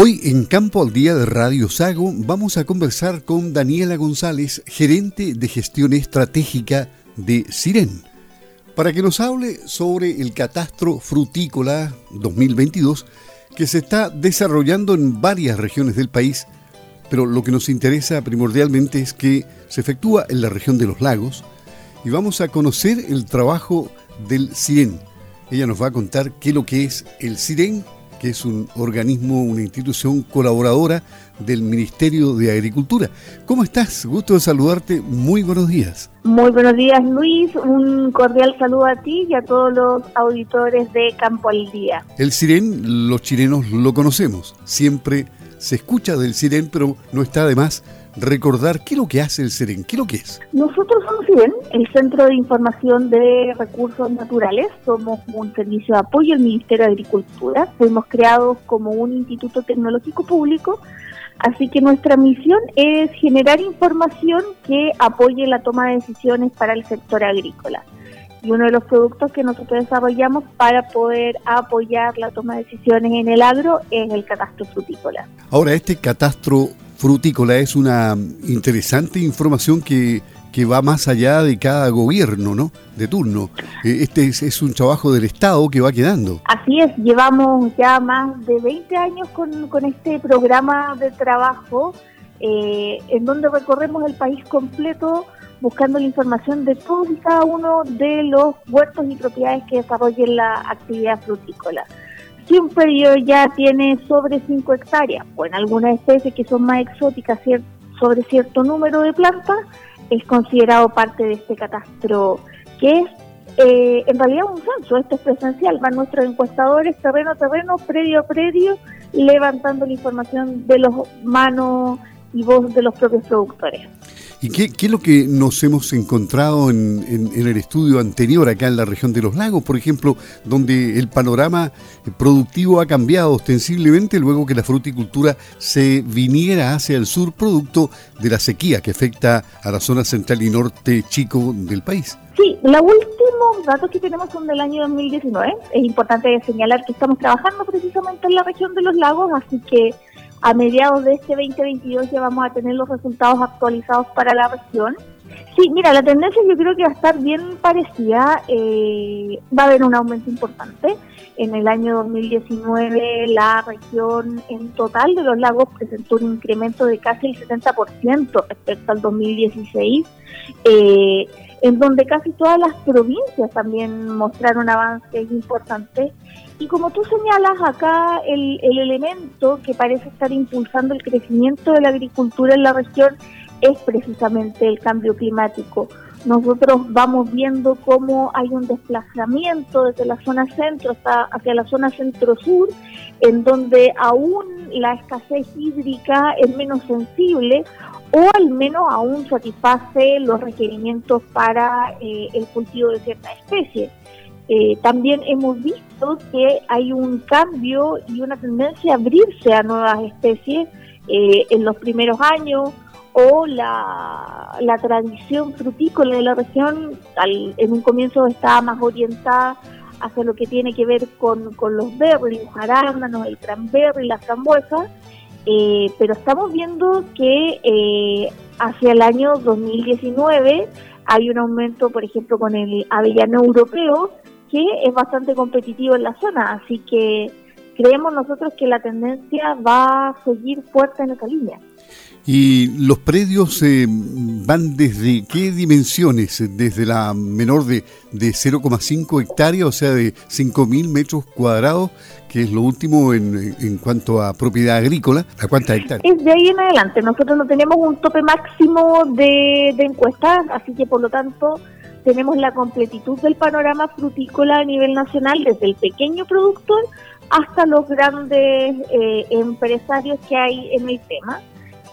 Hoy en Campo al Día de Radio Sago vamos a conversar con Daniela González, gerente de gestión estratégica de Siren, para que nos hable sobre el catastro frutícola 2022 que se está desarrollando en varias regiones del país, pero lo que nos interesa primordialmente es que se efectúa en la región de los lagos y vamos a conocer el trabajo del Siren. Ella nos va a contar qué es lo que es el Siren que es un organismo, una institución colaboradora del Ministerio de Agricultura. ¿Cómo estás? Gusto de saludarte. Muy buenos días. Muy buenos días, Luis. Un cordial saludo a ti y a todos los auditores de Campo al Día. El Siren, los chilenos lo conocemos. Siempre se escucha del Siren, pero no está de más recordar qué es lo que hace el SEREN, qué es lo que es. Nosotros somos SIREN, el Centro de Información de Recursos Naturales, somos un servicio de apoyo al Ministerio de Agricultura, fuimos creados como un instituto tecnológico público, así que nuestra misión es generar información que apoye la toma de decisiones para el sector agrícola. Y uno de los productos que nosotros desarrollamos para poder apoyar la toma de decisiones en el agro es el catastro frutícola. Ahora, este catastro frutícola es una interesante información que, va más allá de cada gobierno, ¿no? De turno. Eh, este es, un trabajo del Estado que va quedando. Así es, llevamos ya más de 20 años con, con este programa de trabajo eh, en donde recorremos el país completo buscando la información de todos y cada uno de los huertos y propiedades que desarrollen la actividad frutícola si un periodo ya tiene sobre 5 hectáreas, o en algunas especies que son más exóticas, sobre cierto número de plantas, es considerado parte de este catastro, que es eh, en realidad un censo, esto es presencial, van nuestros encuestadores terreno a terreno, predio a predio, levantando la información de los manos y voz de los propios productores. ¿Y qué, es lo que nos hemos encontrado en, el estudio anterior acá en la región de los lagos, por ejemplo, donde el panorama productivo ha cambiado ostensiblemente luego que la fruticultura se viniera hacia el sur producto de la sequía que afecta a la zona central y norte chico del país? Sí, los últimos datos que tenemos son del año 2019. Es importante señalar que estamos trabajando precisamente en la región de los lagos, así que a mediados de este 2022 ya vamos a tener los resultados actualizados para la región. Sí, mira, la tendencia yo creo que va a estar bien parecida. Eh, va a haber un aumento importante. En el año 2019 la región en total de los lagos presentó un incremento de casi el 70% respecto al 2016, eh, en donde casi todas las provincias también mostraron avances importantes y como tú señalas acá, el, el elemento que parece estar impulsando el crecimiento de la agricultura en la región es precisamente el cambio climático. Nosotros vamos viendo cómo hay un desplazamiento desde la zona centro hasta hacia la zona centro-sur, en donde aún la escasez hídrica es menos sensible o al menos aún satisface los requerimientos para eh, el cultivo de ciertas especies. Eh, también hemos visto que hay un cambio y una tendencia a abrirse a nuevas especies eh, en los primeros años o la, tradición frutícola de la región en un comienzo estaba más orientada hacia lo que tiene que ver con, con los berries, los arándanos, el cranberry, la frambuesa, eh, pero estamos viendo que hacia el año 2019 hay un aumento, por ejemplo, con el avellano europeo, que es bastante competitivo en la zona, así que creemos nosotros que la tendencia va a seguir fuerte en esa línea. ¿Y los predios eh, van desde qué dimensiones? ¿Desde la menor de, de 0,5 hectáreas, o sea, de 5.000 metros cuadrados, que es lo último en, en cuanto a propiedad agrícola? ¿A cuántas hectáreas? Es de ahí en adelante. Nosotros no tenemos un tope máximo de, de encuestas, así que por lo tanto tenemos la completitud del panorama frutícola a nivel nacional, desde el pequeño productor hasta los grandes eh, empresarios que hay en el tema.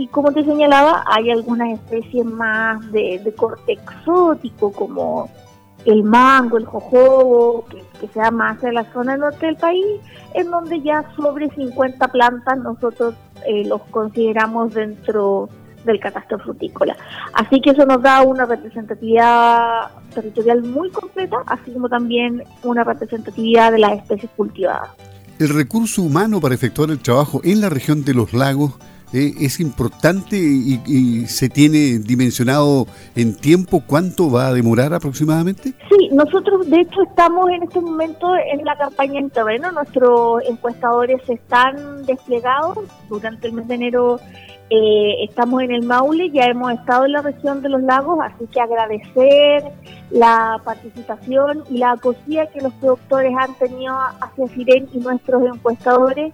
Y como te señalaba, hay algunas especies más de, corte exótico, como el mango, el jojobo, que, que se da más en la zona norte del país, en donde ya sobre 50 plantas nosotros eh, los consideramos dentro del catastro frutícola. Así que eso nos da una representatividad territorial muy completa, así como también una representatividad de las especies cultivadas. el recurso humano para efectuar el trabajo en la región de los lagos eh, es importante y, se tiene dimensionado en tiempo cuánto va a demorar aproximadamente? Sí, nosotros de hecho estamos en este momento en la campaña en terreno, nuestros encuestadores están desplegados durante el mes de enero. Eh, estamos en el Maule, ya hemos estado en la región de los lagos, así que agradecer la participación y la acogida que los productores han tenido hacia Siren y nuestros encuestadores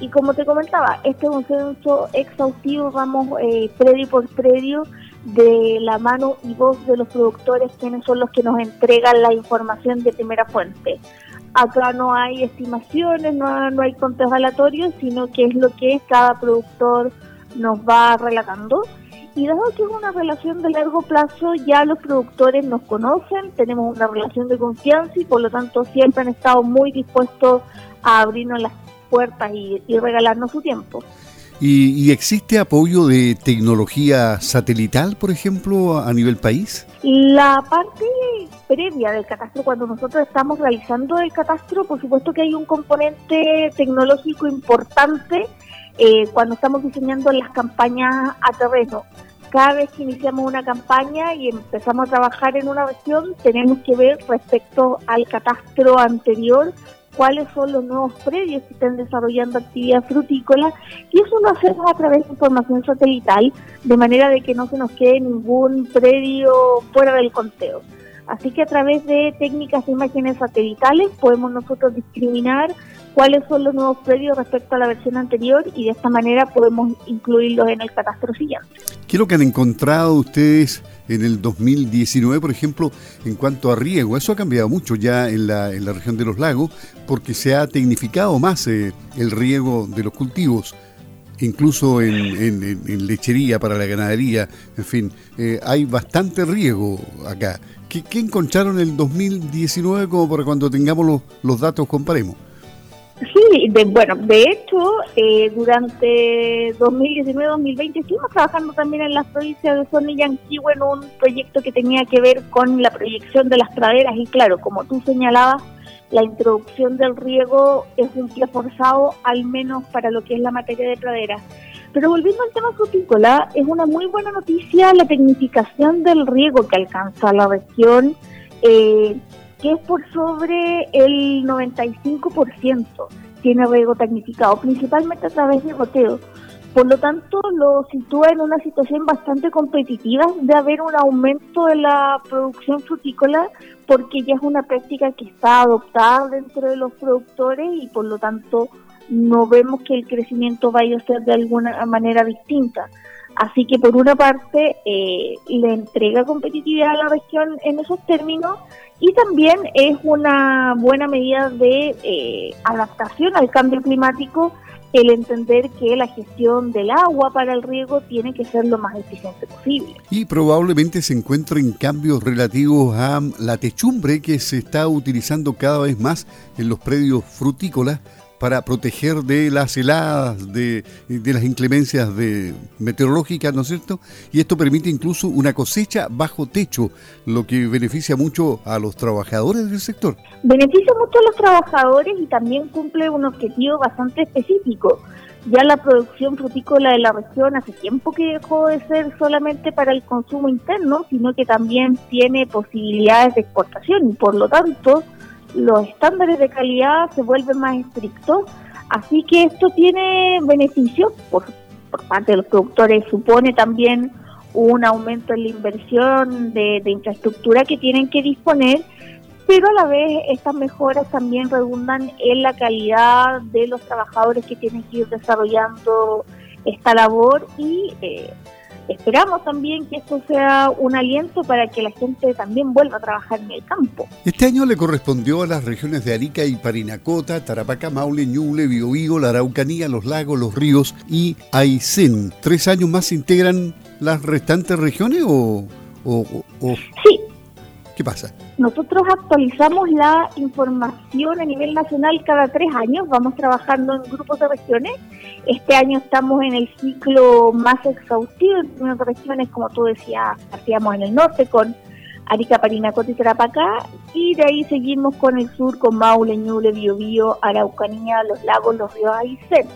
y como te comentaba, este es un censo exhaustivo, vamos eh, predio por predio de la mano y voz de los productores, quienes son los que nos entregan la información de primera fuente. Acá no hay estimaciones, no, no hay conteos aleatorios, sino que es lo que cada productor nos va relatando. Y dado que es una relación de largo plazo, ya los productores nos conocen, tenemos una relación de confianza y por lo tanto siempre han estado muy dispuestos a abrirnos las puertas y, regalarnos su tiempo. ¿Y, existe apoyo de tecnología satelital, por ejemplo, a nivel país? La parte previa del catastro, cuando nosotros estamos realizando el catastro, por supuesto que hay un componente tecnológico importante eh, cuando estamos diseñando las campañas a terreno. Cada vez que iniciamos una campaña y empezamos a trabajar en una región, tenemos que ver respecto al catastro anterior cuáles son los nuevos predios que están desarrollando actividad frutícola y eso lo hacemos a través de información satelital de manera de que no se nos quede ningún predio fuera del conteo. Así que a través de técnicas de imágenes satelitales podemos nosotros discriminar cuáles son los nuevos predios respecto a la versión anterior y de esta manera podemos incluirlos en el catastro siguiente. ¿Qué es lo que han encontrado ustedes en el 2019, por ejemplo, en cuanto a riego? Eso ha cambiado mucho ya en la, en la región de los lagos porque se ha tecnificado más eh, el riego de los cultivos incluso en, lechería para la ganadería, en fin, eh, hay bastante riego acá. ¿Qué, encontraron en el 2019 como para cuando tengamos los, los datos comparemos? Sí, de, bueno, de hecho, eh, durante 2019-2020 estuvimos trabajando también en las provincias de Zona y Antigua en un proyecto que tenía que ver con la proyección de las praderas y claro, como tú señalabas, la introducción del riego es un pie forzado, al menos para lo que es la materia de praderas. Pero volviendo al tema frutícola, es una muy buena noticia la tecnificación del riego que alcanza la región. Eh, que es por sobre el 95%, tiene riego tecnificado, principalmente a través de goteo. Por lo tanto, lo sitúa en una situación bastante competitiva de haber un aumento de la producción frutícola, porque ya es una práctica que está adoptada dentro de los productores y por lo tanto no vemos que el crecimiento vaya a ser de alguna manera distinta. Así que por una parte eh, le entrega competitividad a la región en esos términos y también es una buena medida de eh, adaptación al cambio climático el entender que la gestión del agua para el riego tiene que ser lo más eficiente posible. Y probablemente se encuentren cambios relativos a la techumbre que se está utilizando cada vez más en los predios frutícolas para proteger de las heladas, de, las inclemencias de, meteorológicas, ¿no es cierto? Y esto permite incluso una cosecha bajo techo, lo que beneficia mucho a los trabajadores del sector. Beneficia mucho a los trabajadores y también cumple un objetivo bastante específico. Ya la producción frutícola de la región hace tiempo que dejó de ser solamente para el consumo interno, sino que también tiene posibilidades de exportación y por lo tanto los estándares de calidad se vuelven más estrictos, así que esto tiene beneficios por, por parte de los productores, supone también un aumento en la inversión de, infraestructura que tienen que disponer, pero a la vez estas mejoras también redundan en la calidad de los trabajadores que tienen que ir desarrollando esta labor y eh, esperamos también que esto sea un aliento para que la gente también vuelva a trabajar en el campo. Este año le correspondió a las regiones de Arica y Parinacota, Tarapacá, Maule, Ñuble, Biobío, la Araucanía, los lagos, los ríos y Aysén. ¿Tres años más integran las restantes regiones o, o, o... Sí, ¿Qué pasa? Nosotros actualizamos la información a nivel nacional cada tres años, vamos trabajando en grupos de regiones. Este año estamos en el ciclo más exhaustivo en regiones, como tú decías, hacíamos en el norte con Arica, Parinacota y Tarapacá, y de ahí seguimos con el sur, con Maule, Ñuble, Biobío, Araucanía, Los Lagos, Los Ríos Aysén.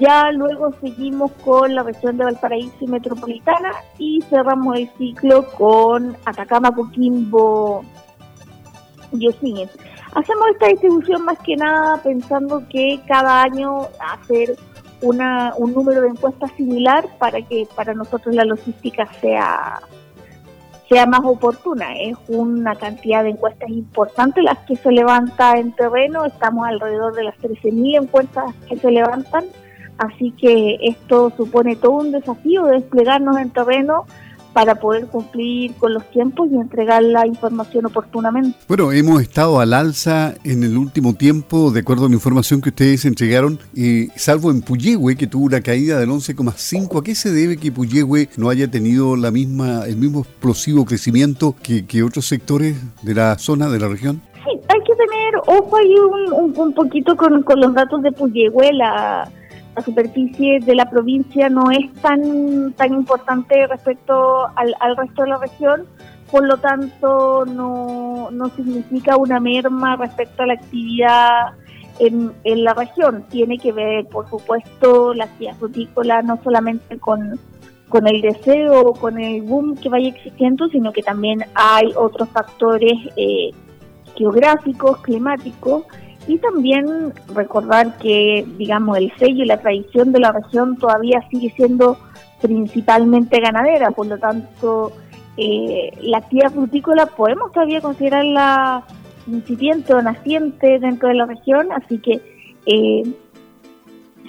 Ya luego seguimos con la región de Valparaíso y Metropolitana y cerramos el ciclo con Atacama, Coquimbo y. Hacemos esta distribución más que nada pensando que cada año hacer una, un número de encuestas similar para que para nosotros la logística sea sea más oportuna. Es una cantidad de encuestas importantes las que se levanta en terreno. Estamos alrededor de las 13.000 encuestas que se levantan Así que esto supone todo un desafío de desplegarnos en terreno para poder cumplir con los tiempos y entregar la información oportunamente. Bueno, hemos estado al alza en el último tiempo, de acuerdo a la información que ustedes entregaron, y salvo en Puyehue, que tuvo una caída del 11,5. ¿A qué se debe que Puyehue no haya tenido la misma, el mismo explosivo crecimiento que, otros sectores de la zona, de la región? Sí, hay que tener ojo ahí un, un, poquito con, con los datos de Puyehue. La, la superficie de la provincia no es tan, tan importante respecto al, resto de la región, por lo tanto no, no significa una merma respecto a la actividad en, en, la región. Tiene que ver, por supuesto, la actividad frutícola no solamente con, con el deseo o con el boom que vaya existiendo, sino que también hay otros factores eh, geográficos, climáticos, y también recordar que, digamos, el sello y la tradición de la región todavía sigue siendo principalmente ganadera, por lo tanto, eh, la actividad frutícola podemos todavía considerarla incipiente o naciente dentro de la región, así que eh,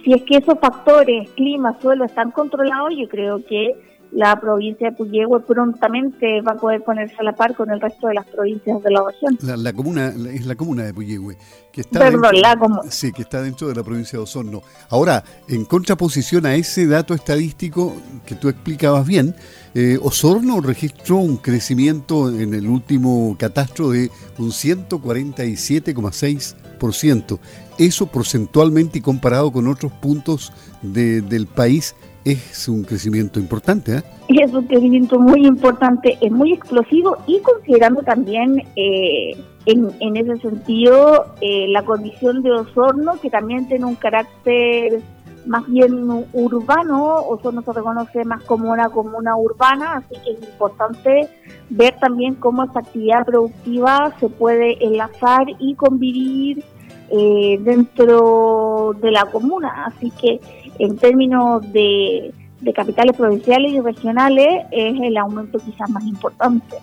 si es que esos factores, clima, suelo, están controlados, yo creo que la provincia de Puyehue prontamente va a poder ponerse a la par con el resto de las provincias de la región. La, comuna es la comuna de Puyehue, que está Perdón, dentro, la sí, que está dentro de la provincia de Osorno. Ahora, en contraposición a ese dato estadístico que tú explicabas bien, eh, Osorno registró un crecimiento en el último catastro de un 147,6%. Eso porcentualmente y comparado con otros puntos del país es un crecimiento importante. ¿eh? Es un crecimiento muy importante, es muy explosivo y considerando también eh, en, en, ese sentido eh, la condición de Osorno, que también tiene un carácter más bien urbano, Osorno se reconoce más como una comuna urbana, así que es importante ver también cómo esa actividad productiva se puede enlazar y convivir eh, dentro de la comuna, así que en términos de, capitales provinciales y regionales es el aumento quizás más importante.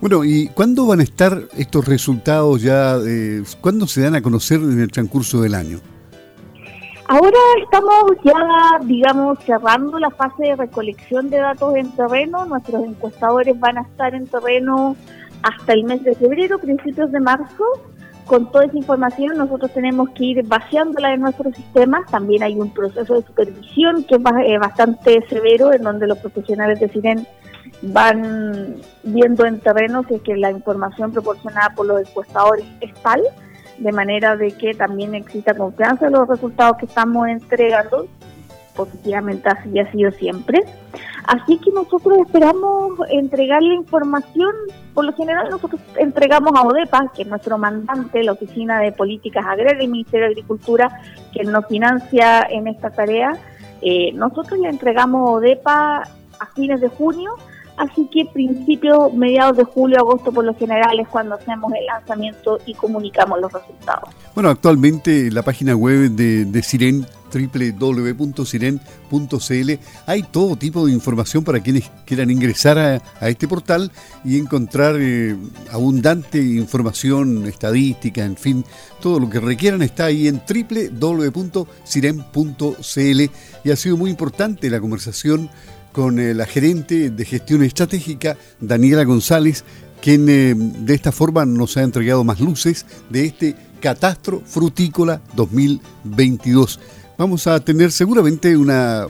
Bueno, ¿y cuándo van a estar estos resultados ya? Eh, ¿Cuándo se dan a conocer en el transcurso del año? Ahora estamos ya, digamos, cerrando la fase de recolección de datos en terreno. Nuestros encuestadores van a estar en terreno hasta el mes de febrero, principios de marzo con toda esa información nosotros tenemos que ir vaciándola en nuestros sistemas. También hay un proceso de supervisión que es eh, bastante severo, en donde los profesionales de CIREN van viendo en terreno si que la información proporcionada por los encuestadores es tal, de manera de que también exista confianza en los resultados que estamos entregando. Positivamente así ha sido siempre. Así que nosotros esperamos entregar la información, por lo general nosotros entregamos a ODEPA, que es nuestro mandante, la Oficina de Políticas Agrarias del Ministerio de Agricultura, que nos financia en esta tarea. Eh, nosotros le entregamos a ODEPA a fines de junio, así que principios, mediados de julio, agosto por lo general es cuando hacemos el lanzamiento y comunicamos los resultados. Bueno, actualmente la página web de, de Siren www.siren.cl. Hay todo tipo de información para quienes quieran ingresar a, este portal y encontrar eh, abundante información, estadística, en fin, todo lo que requieran está ahí en www.siren.cl y ha sido muy importante la conversación con eh, la gerente de gestión estratégica, Daniela González, quien eh, de esta forma nos ha entregado más luces de este catastro frutícola 2022. Vamos a tener seguramente una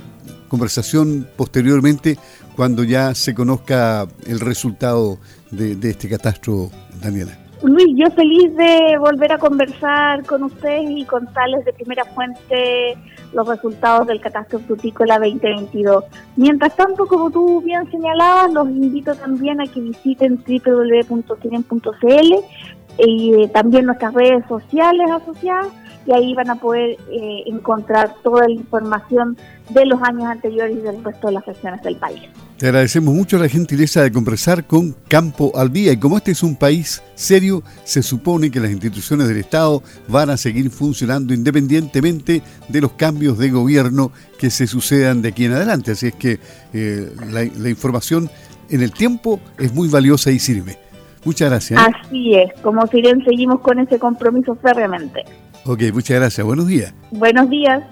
conversación posteriormente cuando ya se conozca el resultado de, este catastro, Daniela. Luis, yo feliz de volver a conversar con ustedes y contarles de primera fuente los resultados del catastro frutícola 2022. Mientras tanto, como tú bien señalabas, los invito también a que visiten www.cinen.cl y eh, también nuestras redes sociales asociadas y ahí van a poder eh, encontrar toda la información de los años anteriores y del resto de las regiones del país. Te agradecemos mucho la gentileza de conversar con Campo al Día y como este es un país serio, se supone que las instituciones del Estado van a seguir funcionando independientemente de los cambios de gobierno que se sucedan de aquí en adelante. Así es que eh, la, la información en el tiempo es muy valiosa y sirve. Muchas gracias. ¿eh? Así es, como Siren seguimos con ese compromiso férreamente. Ok, muchas gracias. Buenos días. Buenos días.